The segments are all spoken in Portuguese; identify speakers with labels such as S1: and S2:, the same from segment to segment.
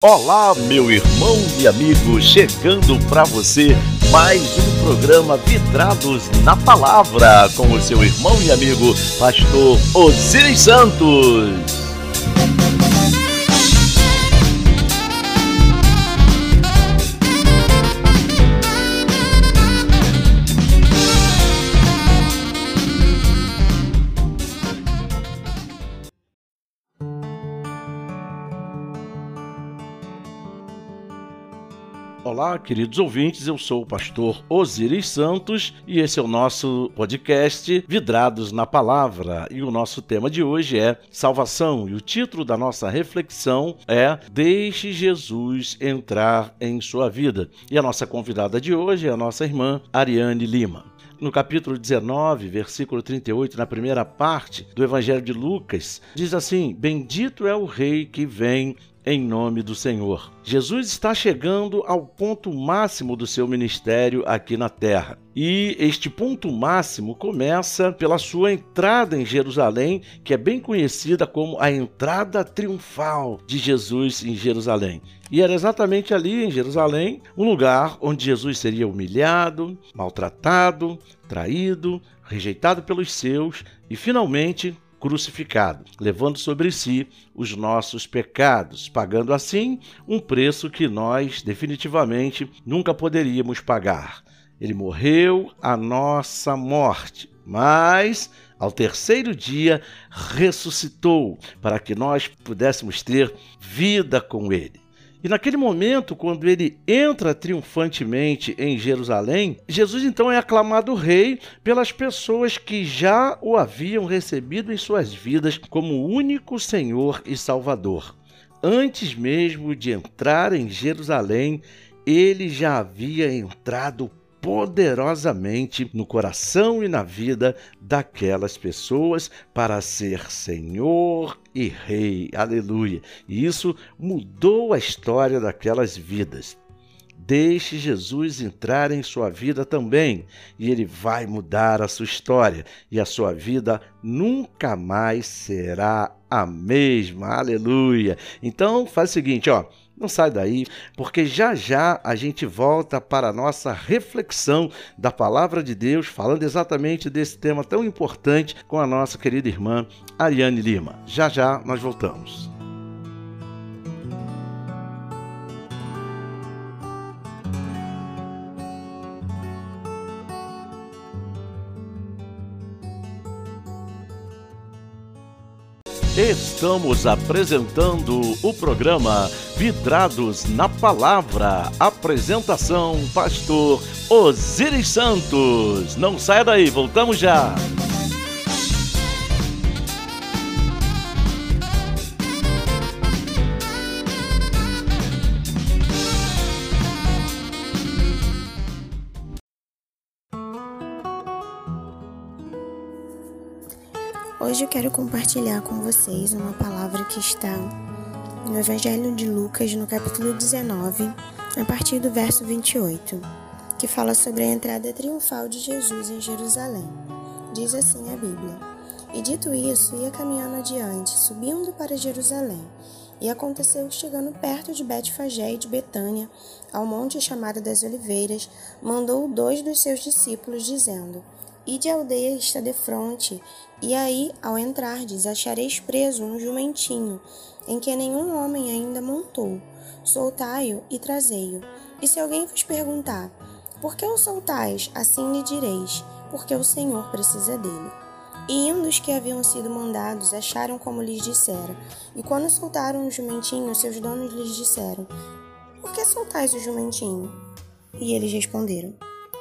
S1: Olá, meu irmão e amigo, chegando para você mais um programa Vidrados na Palavra com o seu irmão e amigo, pastor Osiris Santos. Olá, queridos ouvintes, eu sou o pastor Osiris Santos e esse é o nosso podcast Vidrados na Palavra. E o nosso tema de hoje é salvação. E o título da nossa reflexão é Deixe Jesus entrar em sua vida. E a nossa convidada de hoje é a nossa irmã Ariane Lima no capítulo 19, versículo 38, na primeira parte do Evangelho de Lucas, diz assim: Bendito é o Rei que vem em nome do Senhor. Jesus está chegando ao ponto máximo do seu ministério aqui na terra. E este ponto máximo começa pela sua entrada em Jerusalém, que é bem conhecida como a entrada triunfal de Jesus em Jerusalém. E era exatamente ali em Jerusalém, um lugar onde Jesus seria humilhado, maltratado, traído, rejeitado pelos seus e finalmente crucificado, levando sobre si os nossos pecados, pagando assim um preço que nós definitivamente nunca poderíamos pagar. Ele morreu a nossa morte, mas ao terceiro dia ressuscitou para que nós pudéssemos ter vida com ele. E naquele momento, quando ele entra triunfantemente em Jerusalém, Jesus então é aclamado rei pelas pessoas que já o haviam recebido em suas vidas como único Senhor e Salvador. Antes mesmo de entrar em Jerusalém, ele já havia entrado poderosamente no coração e na vida daquelas pessoas para ser Senhor e Rei. Aleluia! E isso mudou a história daquelas vidas. Deixe Jesus entrar em sua vida também, e ele vai mudar a sua história, e a sua vida nunca mais será a mesma. Aleluia! Então, faz o seguinte, ó, não sai daí, porque já já a gente volta para a nossa reflexão da palavra de Deus, falando exatamente desse tema tão importante com a nossa querida irmã Ariane Lima. Já já nós voltamos. Estamos apresentando o programa Vidrados na Palavra. Apresentação: Pastor Osiris Santos. Não saia daí, voltamos já.
S2: Quero compartilhar com vocês uma palavra que está no Evangelho de Lucas, no capítulo 19, a partir do verso 28, que fala sobre a entrada triunfal de Jesus em Jerusalém. Diz assim a Bíblia: E dito isso, ia caminhando adiante, subindo para Jerusalém. E aconteceu que, chegando perto de Betfagé e de Betânia, ao monte chamado das Oliveiras, mandou dois dos seus discípulos, dizendo: Ide à aldeia está defronte, e aí, ao entrardes, achareis preso um jumentinho, em que nenhum homem ainda montou. Soltai-o e trazei-o. E se alguém vos perguntar, por que o soltais? Assim lhe direis, porque o Senhor precisa dele. E indo os que haviam sido mandados, acharam como lhes dissera. E quando soltaram o jumentinho, seus donos lhes disseram, por que soltais o jumentinho? E eles responderam,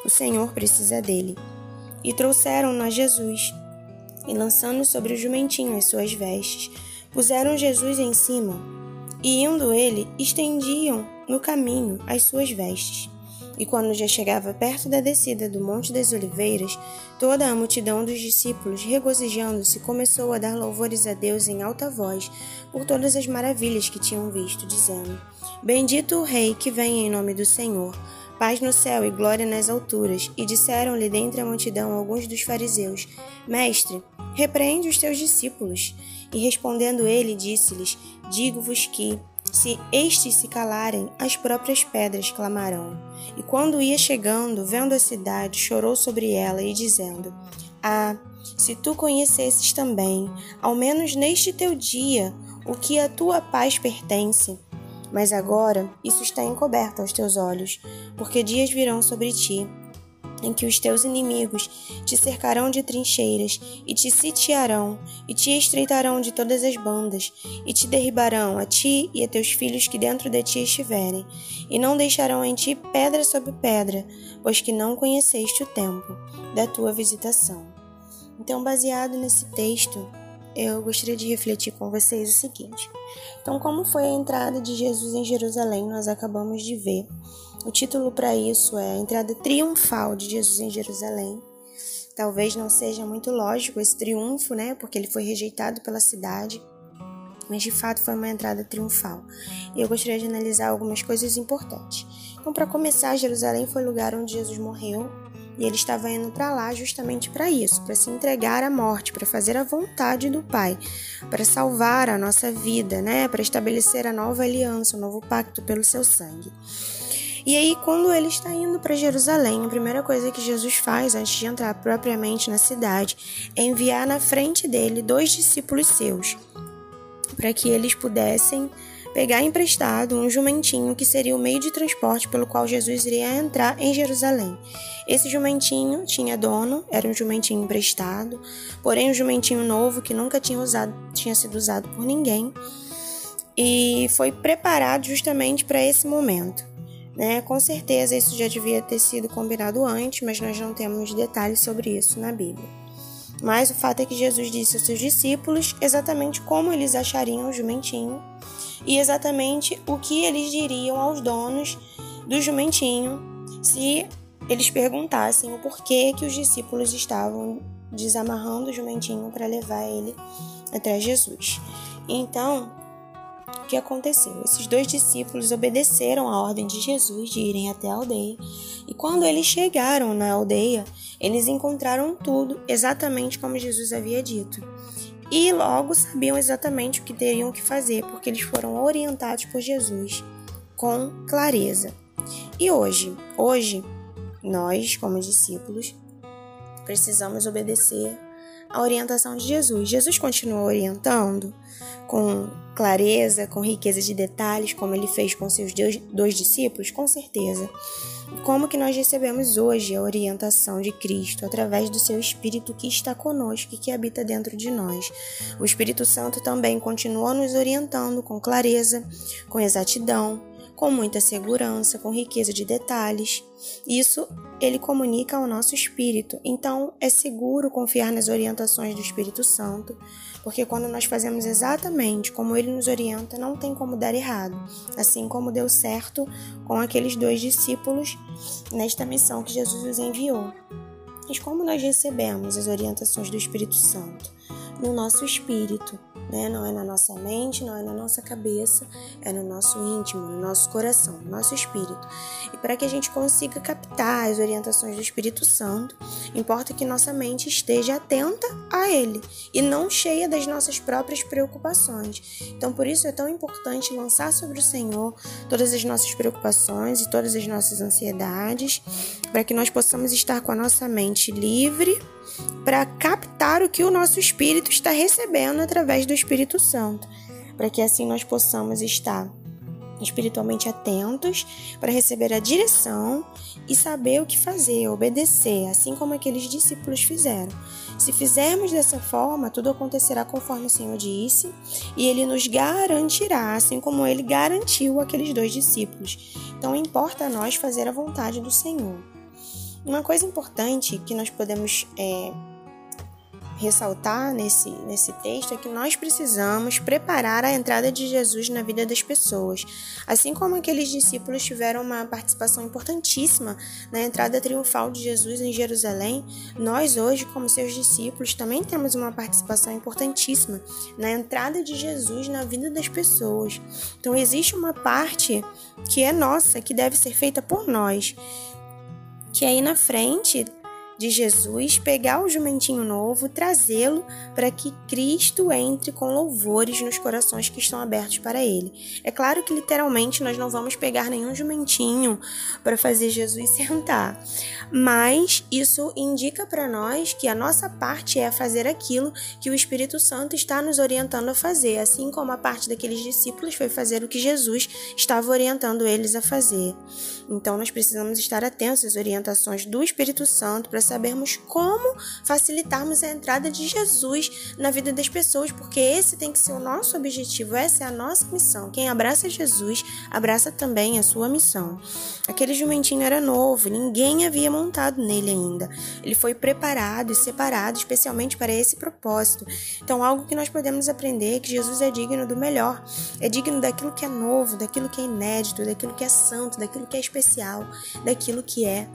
S2: o Senhor precisa dele. E trouxeram-no a Jesus, e lançando sobre o jumentinho as suas vestes, puseram Jesus em cima, e indo ele, estendiam no caminho as suas vestes. E quando já chegava perto da descida do Monte das Oliveiras, toda a multidão dos discípulos, regozijando-se, começou a dar louvores a Deus em alta voz por todas as maravilhas que tinham visto, dizendo: Bendito o Rei que vem em nome do Senhor paz no céu e glória nas alturas. E disseram-lhe dentre a multidão alguns dos fariseus: Mestre, repreende os teus discípulos. E respondendo ele, disse-lhes: Digo-vos que, Se estes se calarem, as próprias pedras clamarão. E quando ia chegando, vendo a cidade, chorou sobre ela e dizendo: Ah, se tu conhecesses também, ao menos neste teu dia, o que a tua paz pertence. Mas agora isso está encoberto aos teus olhos, porque dias virão sobre ti em que os teus inimigos te cercarão de trincheiras e te sitiarão e te estreitarão de todas as bandas e te derribarão a ti e a teus filhos que dentro de ti estiverem e não deixarão em ti pedra sobre pedra, pois que não conheceste o tempo da tua visitação. Então, baseado nesse texto, eu gostaria de refletir com vocês o seguinte. Então, como foi a entrada de Jesus em Jerusalém, nós acabamos de ver o título para isso é A Entrada Triunfal de Jesus em Jerusalém. Talvez não seja muito lógico esse triunfo, né? Porque ele foi rejeitado pela cidade. Mas de fato foi uma entrada triunfal. E eu gostaria de analisar algumas coisas importantes. Então, para começar, Jerusalém foi o lugar onde Jesus morreu e ele estava indo para lá justamente para isso, para se entregar à morte, para fazer a vontade do Pai, para salvar a nossa vida, né? Para estabelecer a nova aliança, o novo pacto pelo seu sangue. E aí, quando ele está indo para Jerusalém, a primeira coisa que Jesus faz antes de entrar propriamente na cidade é enviar na frente dele dois discípulos seus, para que eles pudessem pegar emprestado um jumentinho que seria o meio de transporte pelo qual Jesus iria entrar em Jerusalém. Esse jumentinho tinha dono, era um jumentinho emprestado, porém um jumentinho novo que nunca tinha usado, tinha sido usado por ninguém, e foi preparado justamente para esse momento. Né? Com certeza isso já devia ter sido combinado antes, mas nós não temos detalhes sobre isso na Bíblia. Mas o fato é que Jesus disse aos seus discípulos exatamente como eles achariam o jumentinho e exatamente o que eles diriam aos donos do jumentinho se eles perguntassem o porquê que os discípulos estavam desamarrando o jumentinho para levar ele até Jesus. Então, que aconteceu? Esses dois discípulos obedeceram a ordem de Jesus de irem até a aldeia, e quando eles chegaram na aldeia, eles encontraram tudo exatamente como Jesus havia dito. E logo sabiam exatamente o que teriam que fazer, porque eles foram orientados por Jesus com clareza. E hoje, hoje, nós, como discípulos, precisamos obedecer a orientação de Jesus. Jesus continua orientando com clareza, com riqueza de detalhes, como ele fez com seus dois discípulos? Com certeza. Como que nós recebemos hoje a orientação de Cristo através do seu Espírito que está conosco e que habita dentro de nós? O Espírito Santo também continua nos orientando com clareza, com exatidão, com muita segurança, com riqueza de detalhes. Isso ele comunica ao nosso espírito. Então é seguro confiar nas orientações do Espírito Santo, porque quando nós fazemos exatamente como ele nos orienta, não tem como dar errado. Assim como deu certo com aqueles dois discípulos nesta missão que Jesus os enviou. Mas como nós recebemos as orientações do Espírito Santo? No nosso espírito, né? Não é na nossa mente, não é na nossa cabeça, é no nosso íntimo, no nosso coração, no nosso espírito. E para que a gente consiga captar as orientações do Espírito Santo, importa que nossa mente esteja atenta a ele e não cheia das nossas próprias preocupações. Então, por isso é tão importante lançar sobre o Senhor todas as nossas preocupações e todas as nossas ansiedades, para que nós possamos estar com a nossa mente livre para captar o que o nosso espírito está recebendo através do Espírito Santo, para que assim nós possamos estar espiritualmente atentos para receber a direção e saber o que fazer, obedecer, assim como aqueles discípulos fizeram. Se fizermos dessa forma, tudo acontecerá conforme o Senhor disse, e ele nos garantirá, assim como ele garantiu aqueles dois discípulos. Então importa a nós fazer a vontade do Senhor. Uma coisa importante que nós podemos é, ressaltar nesse, nesse texto é que nós precisamos preparar a entrada de Jesus na vida das pessoas. Assim como aqueles discípulos tiveram uma participação importantíssima na entrada triunfal de Jesus em Jerusalém, nós hoje, como seus discípulos, também temos uma participação importantíssima na entrada de Jesus na vida das pessoas. Então, existe uma parte que é nossa, que deve ser feita por nós. Que aí na frente de Jesus pegar o jumentinho novo, trazê-lo para que Cristo entre com louvores nos corações que estão abertos para ele. É claro que literalmente nós não vamos pegar nenhum jumentinho para fazer Jesus sentar, mas isso indica para nós que a nossa parte é fazer aquilo que o Espírito Santo está nos orientando a fazer, assim como a parte daqueles discípulos foi fazer o que Jesus estava orientando eles a fazer. Então nós precisamos estar atentos às orientações do Espírito Santo para sabermos como facilitarmos a entrada de Jesus na vida das pessoas, porque esse tem que ser o nosso objetivo, essa é a nossa missão. Quem abraça Jesus, abraça também a sua missão. Aquele jumentinho era novo, ninguém havia montado nele ainda. Ele foi preparado e separado especialmente para esse propósito. Então, algo que nós podemos aprender é que Jesus é digno do melhor, é digno daquilo que é novo, daquilo que é inédito, daquilo que é santo, daquilo que é especial, daquilo que é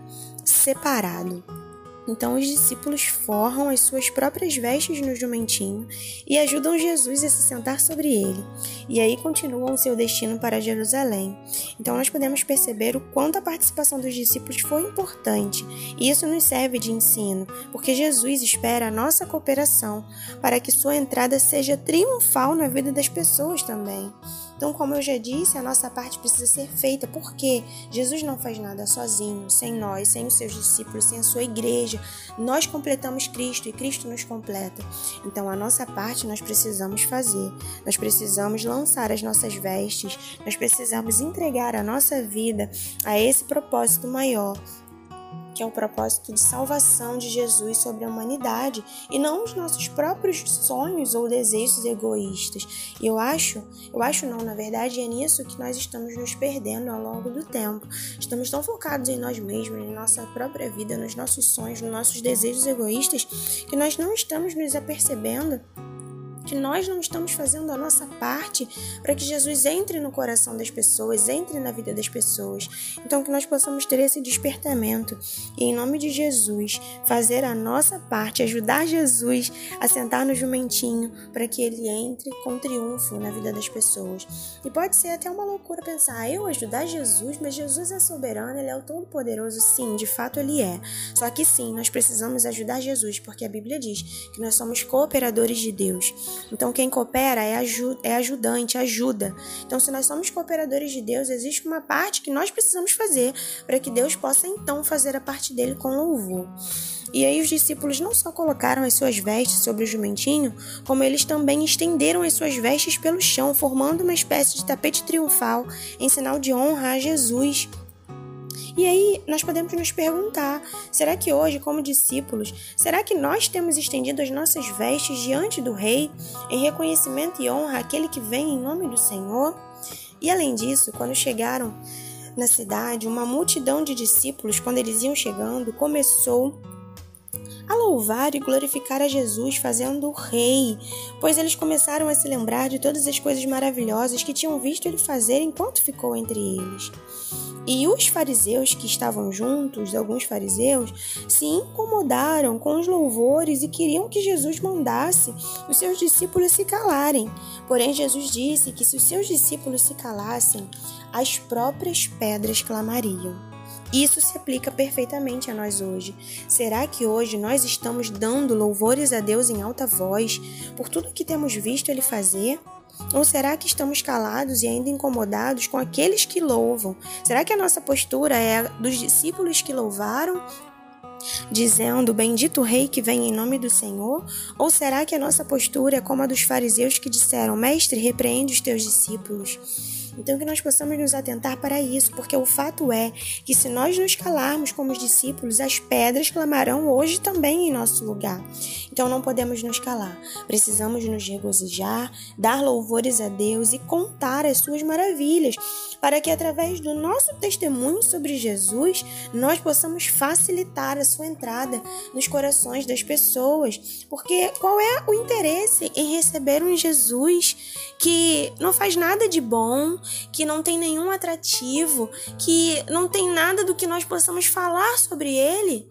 S2: separado. Então os discípulos forram as suas próprias vestes no jumentinho e ajudam Jesus a se sentar sobre ele. E aí continuam seu destino para Jerusalém. Então nós podemos perceber o quanto a participação dos discípulos foi importante. E isso nos serve de ensino, porque Jesus espera a nossa cooperação para que sua entrada seja triunfal na vida das pessoas também. Então, como eu já disse, a nossa parte precisa ser feita, porque Jesus não faz nada sozinho, sem nós, sem os seus discípulos, sem a sua igreja. Nós completamos Cristo e Cristo nos completa. Então, a nossa parte nós precisamos fazer. Nós precisamos lançar as nossas vestes, nós precisamos entregar a nossa vida a esse propósito maior é o propósito de salvação de Jesus sobre a humanidade e não os nossos próprios sonhos ou desejos egoístas. E eu acho, eu acho não, na verdade é nisso que nós estamos nos perdendo ao longo do tempo. Estamos tão focados em nós mesmos, em nossa própria vida, nos nossos sonhos, nos nossos desejos egoístas, que nós não estamos nos apercebendo que nós não estamos fazendo a nossa parte para que Jesus entre no coração das pessoas, entre na vida das pessoas. Então, que nós possamos ter esse despertamento e, em nome de Jesus, fazer a nossa parte, ajudar Jesus a sentar no jumentinho para que ele entre com triunfo na vida das pessoas. E pode ser até uma loucura pensar, ah, eu ajudar Jesus, mas Jesus é soberano, ele é o Todo-Poderoso. Sim, de fato ele é. Só que sim, nós precisamos ajudar Jesus, porque a Bíblia diz que nós somos cooperadores de Deus. Então, quem coopera é, aju é ajudante, ajuda. Então, se nós somos cooperadores de Deus, existe uma parte que nós precisamos fazer para que Deus possa então fazer a parte dele com louvor. E aí os discípulos não só colocaram as suas vestes sobre o jumentinho, como eles também estenderam as suas vestes pelo chão, formando uma espécie de tapete triunfal em sinal de honra a Jesus. E aí nós podemos nos perguntar: será que hoje, como discípulos, será que nós temos estendido as nossas vestes diante do Rei em reconhecimento e honra àquele que vem em nome do Senhor? E além disso, quando chegaram na cidade, uma multidão de discípulos, quando eles iam chegando, começou a louvar e glorificar a Jesus, fazendo o rei, pois eles começaram a se lembrar de todas as coisas maravilhosas que tinham visto ele fazer enquanto ficou entre eles. E os fariseus que estavam juntos, alguns fariseus, se incomodaram com os louvores e queriam que Jesus mandasse os seus discípulos se calarem. Porém, Jesus disse que se os seus discípulos se calassem, as próprias pedras clamariam. Isso se aplica perfeitamente a nós hoje. Será que hoje nós estamos dando louvores a Deus em alta voz por tudo que temos visto Ele fazer? Ou será que estamos calados e ainda incomodados com aqueles que louvam? Será que a nossa postura é a dos discípulos que louvaram dizendo: Bendito Rei que vem em nome do Senhor? Ou será que a nossa postura é como a dos fariseus que disseram: Mestre, repreende os teus discípulos? Então, que nós possamos nos atentar para isso, porque o fato é que se nós nos calarmos como os discípulos, as pedras clamarão hoje também em nosso lugar. Então, não podemos nos calar. Precisamos nos regozijar, dar louvores a Deus e contar as suas maravilhas, para que através do nosso testemunho sobre Jesus, nós possamos facilitar a sua entrada nos corações das pessoas. Porque qual é o interesse em receber um Jesus que não faz nada de bom, que não tem nenhum atrativo, que não tem nada do que nós possamos falar sobre ele.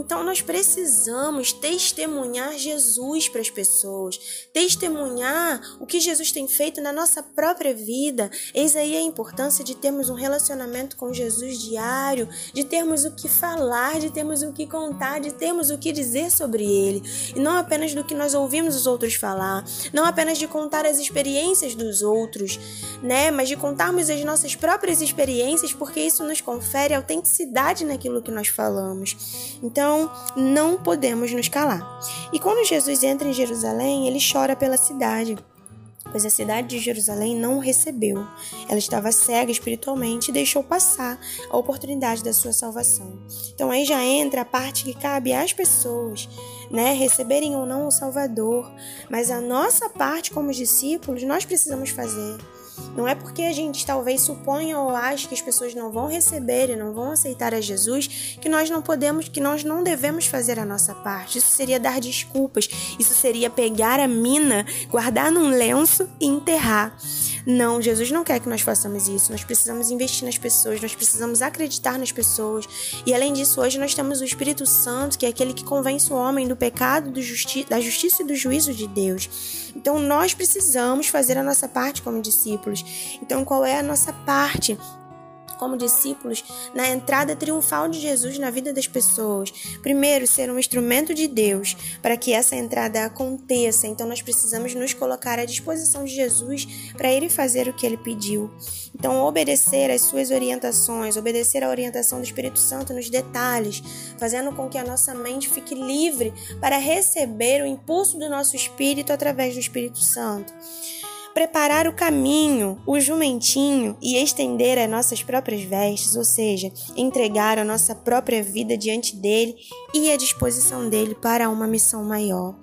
S2: Então nós precisamos testemunhar Jesus para as pessoas, testemunhar o que Jesus tem feito na nossa própria vida. Eis aí a importância de termos um relacionamento com Jesus diário, de termos o que falar, de termos o que contar, de termos o que dizer sobre ele. E não apenas do que nós ouvimos os outros falar, não apenas de contar as experiências dos outros, né? Mas de contarmos as nossas próprias experiências, porque isso nos confere autenticidade naquilo que nós falamos. Então, não podemos nos calar. E quando Jesus entra em Jerusalém, ele chora pela cidade pois a cidade de Jerusalém não o recebeu. Ela estava cega espiritualmente e deixou passar a oportunidade da sua salvação. Então aí já entra a parte que cabe às pessoas, né, receberem ou não o Salvador, mas a nossa parte como discípulos nós precisamos fazer. Não é porque a gente talvez suponha ou ache que as pessoas não vão receber e não vão aceitar a Jesus que nós não podemos, que nós não devemos fazer a nossa parte. Isso seria dar desculpas. Isso seria pegar a mina, guardar num lenço e enterrar. Não, Jesus não quer que nós façamos isso. Nós precisamos investir nas pessoas, nós precisamos acreditar nas pessoas. E além disso, hoje nós temos o Espírito Santo, que é aquele que convence o homem do pecado, do justi da justiça e do juízo de Deus. Então nós precisamos fazer a nossa parte como discípulos. Então qual é a nossa parte? Como discípulos na entrada triunfal de Jesus na vida das pessoas. Primeiro, ser um instrumento de Deus para que essa entrada aconteça. Então, nós precisamos nos colocar à disposição de Jesus para ele fazer o que ele pediu. Então, obedecer às suas orientações, obedecer à orientação do Espírito Santo nos detalhes, fazendo com que a nossa mente fique livre para receber o impulso do nosso espírito através do Espírito Santo preparar o caminho, o jumentinho e estender as nossas próprias vestes, ou seja, entregar a nossa própria vida diante dele e à disposição dele para uma missão maior.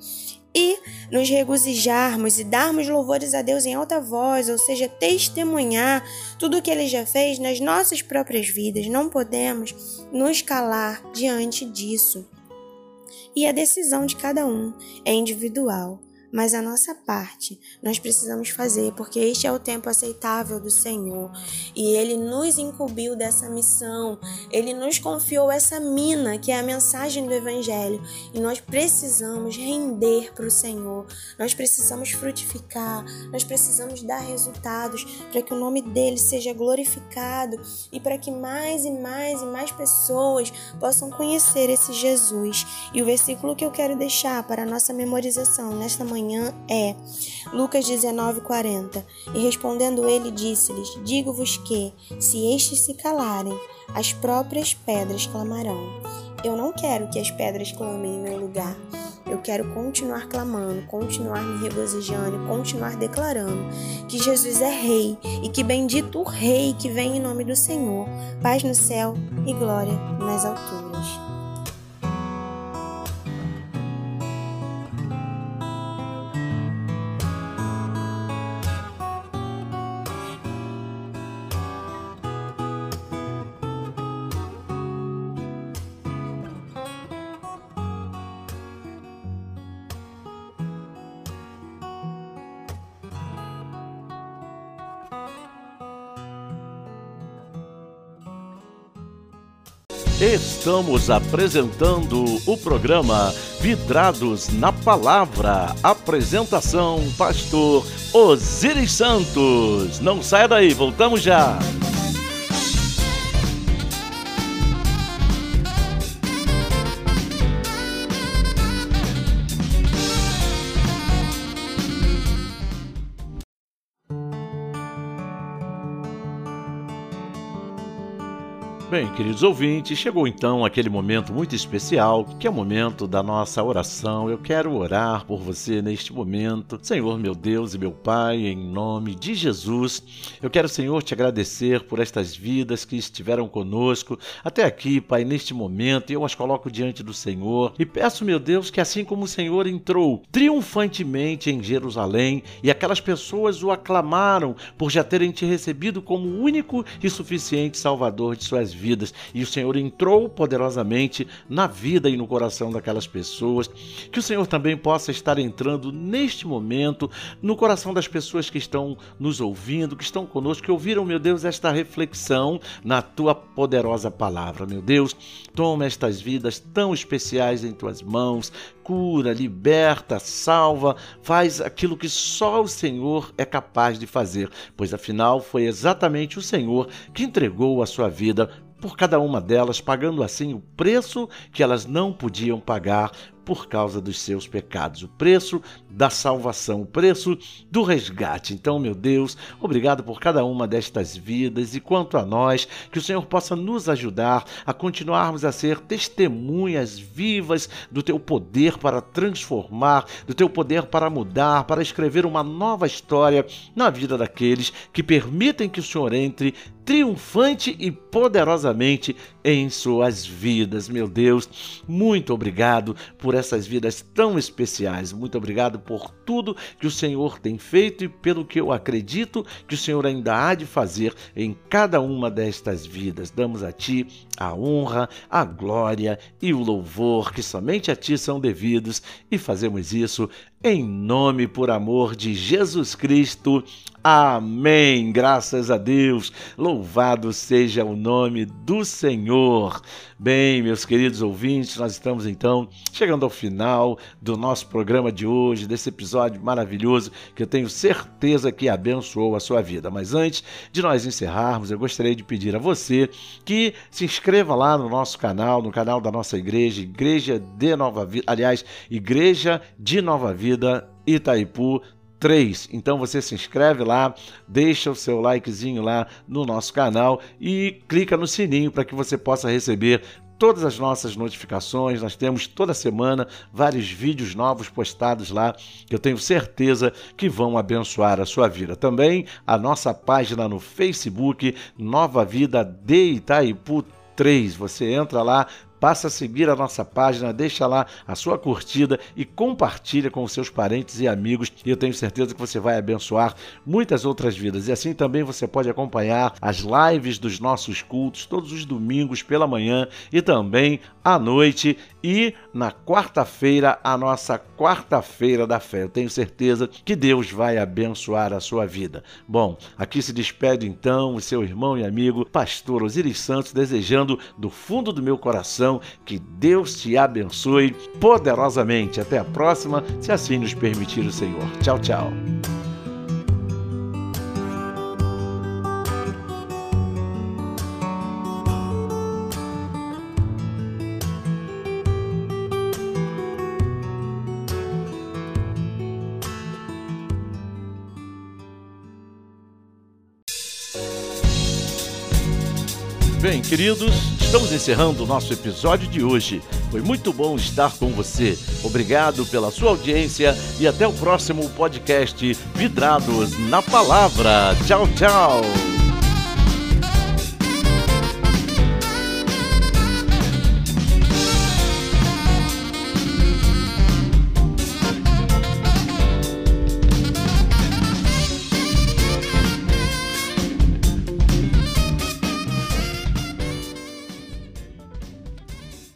S2: E nos regozijarmos e darmos louvores a Deus em alta voz, ou seja, testemunhar tudo o que ele já fez nas nossas próprias vidas. Não podemos nos calar diante disso. E a decisão de cada um é individual mas a nossa parte nós precisamos fazer, porque este é o tempo aceitável do Senhor. E Ele nos incumbiu dessa missão, Ele nos confiou essa mina que é a mensagem do Evangelho. E nós precisamos render para o Senhor, nós precisamos frutificar, nós precisamos dar resultados para que o nome dele seja glorificado e para que mais e mais e mais pessoas possam conhecer esse Jesus. E o versículo que eu quero deixar para a nossa memorização nesta manhã manhã é Lucas 19:40. E respondendo ele disse-lhes: Digo-vos que, se estes se calarem, as próprias pedras clamarão. Eu não quero que as pedras clamem em meu lugar. Eu quero continuar clamando, continuar me regozijando, continuar declarando que Jesus é Rei e que bendito o Rei que vem em nome do Senhor. Paz no céu e glória nas alturas.
S1: Estamos apresentando o programa Vidrados na Palavra. Apresentação: Pastor Osiris Santos. Não saia daí, voltamos já. Bem, queridos ouvintes, chegou então aquele momento muito especial, que é o momento da nossa oração. Eu quero orar por você neste momento. Senhor, meu Deus e meu Pai, em nome de Jesus, eu quero, Senhor, te agradecer por estas vidas que estiveram conosco até aqui, Pai, neste momento. Eu as coloco diante do Senhor e peço, meu Deus, que assim como o Senhor entrou triunfantemente em Jerusalém e aquelas pessoas o aclamaram por já terem te recebido como único e suficiente Salvador de suas vidas, vidas e o Senhor entrou poderosamente na vida e no coração daquelas pessoas. Que o Senhor também possa estar entrando neste momento no coração das pessoas que estão nos ouvindo, que estão conosco, que ouviram, meu Deus, esta reflexão na tua poderosa palavra. Meu Deus, toma estas vidas tão especiais em tuas mãos, cura, liberta, salva, faz aquilo que só o Senhor é capaz de fazer, pois afinal foi exatamente o Senhor que entregou a sua vida por cada uma delas, pagando assim o preço que elas não podiam pagar por causa dos seus pecados, o preço da salvação, o preço do resgate. Então, meu Deus, obrigado por cada uma destas vidas e quanto a nós, que o Senhor possa nos ajudar a continuarmos a ser testemunhas vivas do teu poder para transformar, do teu poder para mudar, para escrever uma nova história na vida daqueles que permitem que o Senhor entre triunfante e poderosamente em suas vidas. Meu Deus, muito obrigado por essas vidas tão especiais. Muito obrigado por tudo que o Senhor tem feito e pelo que eu acredito que o Senhor ainda há de fazer em cada uma destas vidas. Damos a Ti a honra, a glória e o louvor que somente a Ti são devidos e fazemos isso em nome por amor de Jesus Cristo. Amém. Graças a Deus. Louvado seja o nome do Senhor. Bem, meus queridos ouvintes, nós estamos então chegando ao final do nosso programa de hoje, desse episódio maravilhoso que eu tenho certeza que abençoou a sua vida. Mas antes de nós encerrarmos, eu gostaria de pedir a você que se inscreva lá no nosso canal, no canal da nossa igreja, Igreja de Nova Vida, aliás, Igreja de Nova Vida Itaipu 3. Então você se inscreve lá, deixa o seu likezinho lá no nosso canal e clica no sininho para que você possa receber todas as nossas notificações. Nós temos toda semana vários vídeos novos postados lá que eu tenho certeza que vão abençoar a sua vida. Também a nossa página no Facebook, Nova Vida de Itaipu 3. Você entra lá, Passa a seguir a nossa página, deixa lá a sua curtida e compartilha com os seus parentes e amigos. E eu tenho certeza que você vai abençoar muitas outras vidas. E assim também você pode acompanhar as lives dos nossos cultos todos os domingos pela manhã e também à noite e na quarta-feira, a nossa quarta-feira da fé. Eu tenho certeza que Deus vai abençoar a sua vida. Bom, aqui se despede então o seu irmão e amigo, pastor Osiris Santos, desejando do fundo do meu que Deus te abençoe poderosamente. Até a próxima, se assim nos permitir o Senhor. Tchau, tchau. Bem, queridos, estamos encerrando o nosso episódio de hoje. Foi muito bom estar com você. Obrigado pela sua audiência e até o próximo podcast Vidrados na Palavra. Tchau, tchau.